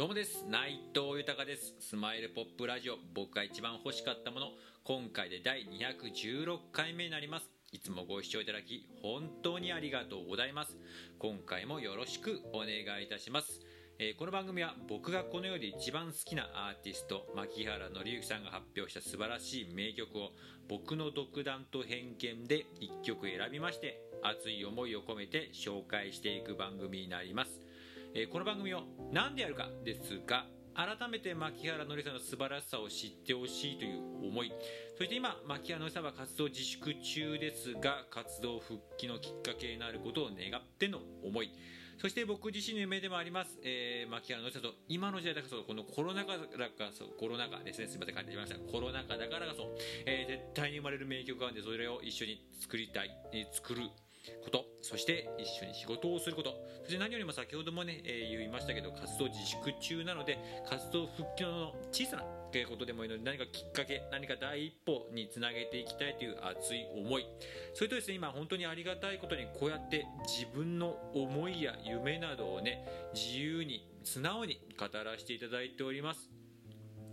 どうもです。内藤豊です。スマイルポップラジオ。僕が一番欲しかったもの。今回で第216回目になります。いつもご視聴いただき本当にありがとうございます。今回もよろしくお願いいたします。えー、この番組は僕がこの世で一番好きなアーティスト牧原紀之さんが発表した素晴らしい名曲を僕の独断と偏見で1曲選びまして熱い思いを込めて紹介していく番組になります。えー、この番組を何でやるかですが改めて牧原紀之さんの素晴らしさを知ってほしいという思い。そして今牧原紀之さんは活動自粛中ですが活動復帰のきっかけになることを願っての思い。そして僕自身の夢でもあります、えー、牧原紀之さんと今の時代だからこそこのコロナ禍だからそコロナ禍ですね。すみません感じました。コロナ禍だからこそ、えー、絶対に生まれる名曲があるんでそれを一緒に作りたい、えー、作る。ことそして一緒に仕事をすること。そして何よりも先ほどもね、えー、言いましたけど活動自粛中なので活動復帰の小さなことでもいいので何かきっかけ何か第一歩につなげていきたいという熱い思い。それとですね今本当にありがたいことにこうやって自分の思いや夢などをね自由に素直に語らせていただいております。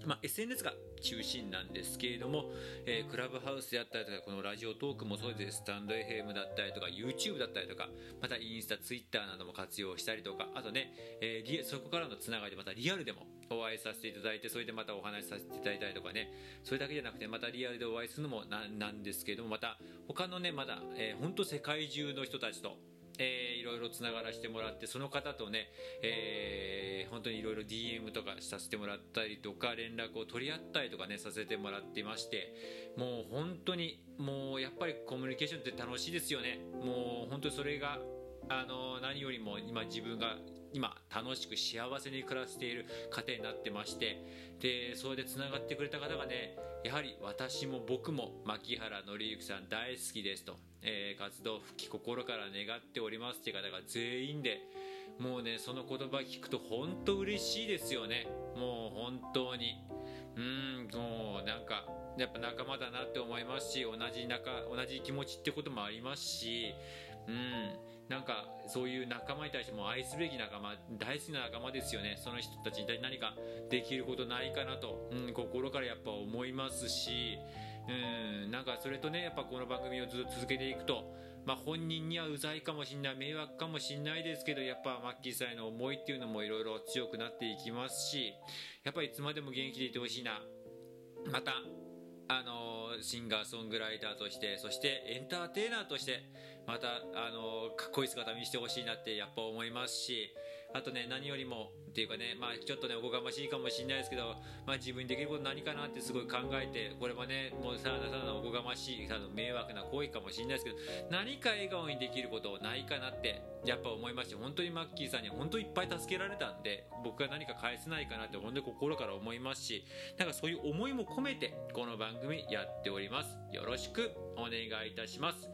まあ、SNS が中心なんですけれども、えー、クラブハウスであったりとかこのラジオトークもそうです。スタンド FM だったりとか YouTube だったりとかまたインスタ、ツイッターなども活用したりとかあとね、えー、そこからのつながりでまたリアルでもお会いさせていただいてそれでまたお話しさせていただいたりとかねそれだけじゃなくてまたリアルでお会いするのもなんですけれどもまた他のねまだ、えー、本当世界中の人たちとえー、いろいろつながらせてもらってその方とね、えー、本当にいろいろ DM とかさせてもらったりとか連絡を取り合ったりとかねさせてもらってましてもう本当にもうやっぱりコミュニケーションって楽しいですよね。もう本当にそれがあの何よりも今自分が今楽しく幸せに暮らしている家庭になってましてでそれでつながってくれた方がねやはり私も僕も牧原紀之さん大好きですと、えー、活動復帰心から願っておりますっていう方が全員でもうねその言葉聞くと本当嬉しいですよね。もう本当に。うんもうなんかやっぱ仲間だなって思いますし同じ仲同じ気持ちってこともありますしうんなんかそういう仲間に対しても愛すべき仲間大好きな仲間ですよね。その人たちに何かできることないかなと、うん、心からやっぱ思いますしうん。なんかそれとねやっぱこの番組をずっと続けていくとまあ、本人にはうざいかもしんない迷惑かもしんないですけどやっぱマッキーさんへの思いっていうのもいろいろ強くなっていきますしやっぱりいつまでも元気でいてほしいな。またあのシンガーソングライターとしてそしてエンターテイナーとしてまたあのかっこいい姿見せてほしいなってやっぱ思いますしあとね何よりもっていうかねまあちょっとねおこがましいかもしれないですけど、まあ、自分にできること何かなってすごい考えてこれもねもうさらなさらなおこがましいの迷惑な行為かもしれないですけど何か笑顔にできることないかなってやっぱ思いまして本当にマッキーさんに本当いっぱい助けられたんで僕が何か返せないかなって本当に心から思いますしなんかそういう思いも込めてこの番組やっております。よろしくお願いいたします。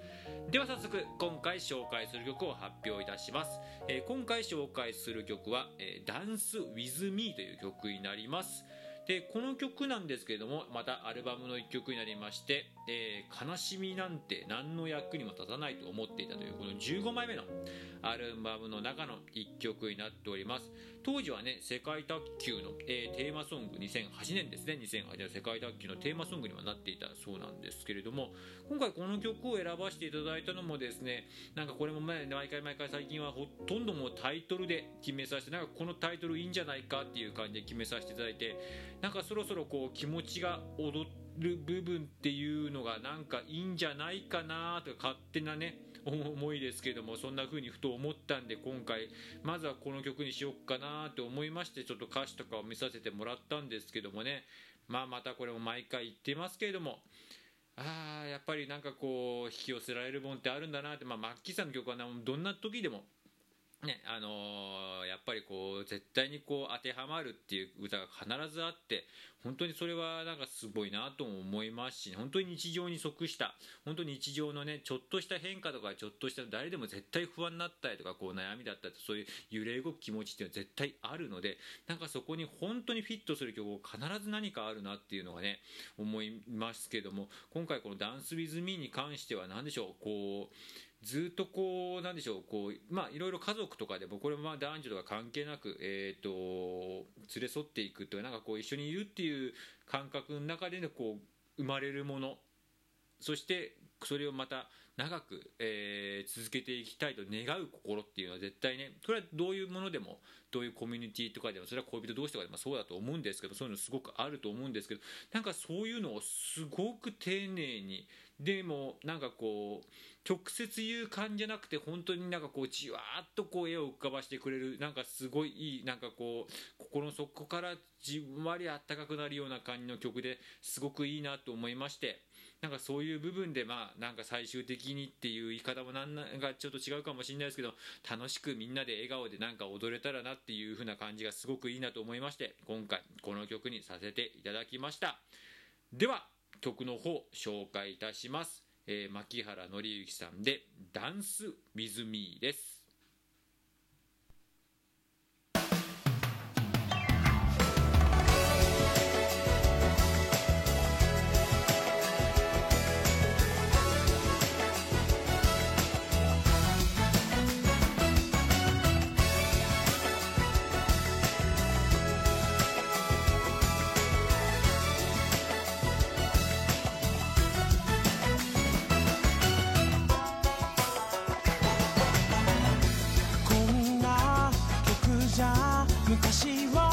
では早速今回紹介する曲を発表いたします、えー、今回紹介する曲は、えー、Dance with Me という曲になります。でこの曲なんですけれどもまたアルバムの1曲になりまして「えー、悲しみなんて何の役にも立たないと思っていた」というこの15枚目のアルバムの中の1曲になっております。当時はね世界卓球の、えー、テーマソング2008年ですね。2008年世界卓球のテーマソングにはなっていたそうなんですけれども今回この曲を選ばせていただいたのもですねなんかこれも毎回毎回最近はほとんどもうタイトルで決めさせてなんかこのタイトルいいんじゃないかっていう感じで決めさせていただいてなんかそろそろこう気持ちが踊る部分っていうのがなんかいいんじゃないかなとか勝手なね思いですけどもそんな風にふと思ったんで今回まずはこの曲にしよっかなと思いましてちょっと歌詞とかを見させてもらったんですけどもね。まあまたこれも毎回言ってますけれども。ああやっぱりなんかこう引き寄せられるもんってあるんだなって。まあマッキーさんの曲はどんな時でもねあのー、やっぱりこう絶対にこう当てはまるっていう歌が必ずあって本当にそれはなんかすごいなとも思いますし本当に日常に即した本当に日常のねちょっとした変化とかちょっとした誰でも絶対不安になったりとかこう悩みだったりそういう揺れ動く気持ちっていうのは絶対あるのでなんかそこに本当にフィットする曲を必ず何かあるなっていうのがね思いますけども今回この「ダンス・ウィズ・ミー」に関しては何でしょうこうずっとこうなんでしょうこうまあいろいろ家族とかでもこれもまあ男女とか関係なくえっ、と連れ添っていくというなんかこう一緒にいるっていう感覚の中でのこう生まれるもの。そしてそれをまた長く、えー、続けていきたいと願う心っていうのは絶対ねこれはどういうものでもどういうコミュニティとかでもそれは恋人同士とかでもそうだと思うんですけどそういうのすごくあると思うんですけどなんかそういうのをすごく丁寧にでもなんかこう直接言う感じじゃなくて本当になんかこうじわーっとこう絵を浮かばしてくれるなんかすごいいいなんかこう心の底からじんわりあったかくなるような感じの曲ですごくいいなと思いましてなんかそういう部分でまあなんか最終的にっていう言い方もなんかちょっと違うかもしれないですけど楽しくみんなで笑顔でなんか踊れたらなっていう風な感じがすごくいいなと思いまして今回この曲にさせていただきました。では曲の方紹介いたします、えー、牧原紀之さんで「ダンス・ウィズ・ミー」です。昔は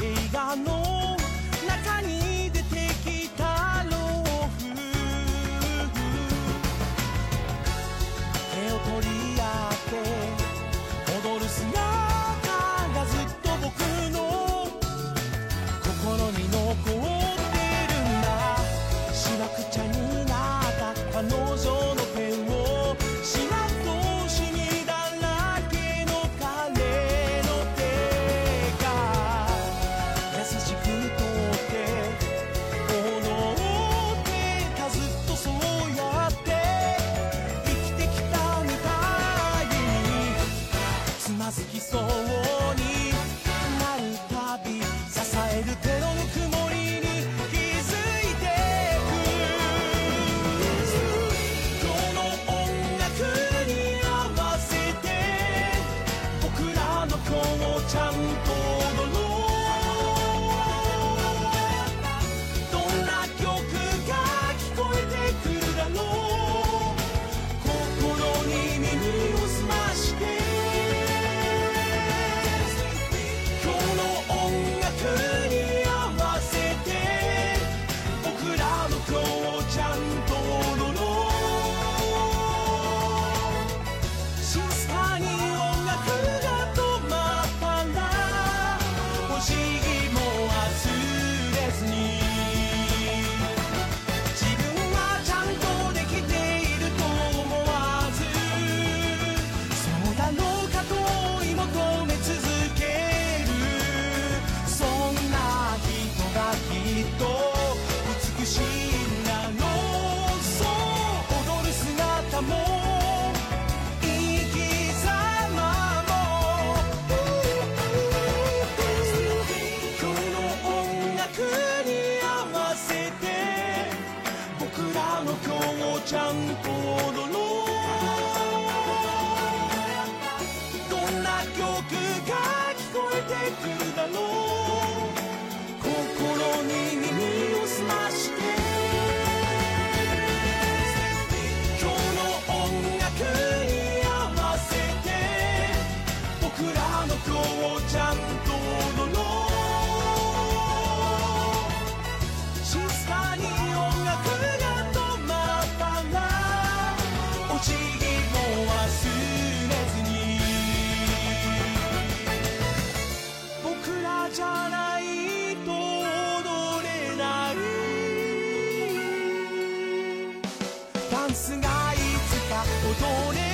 ella ganó. 도네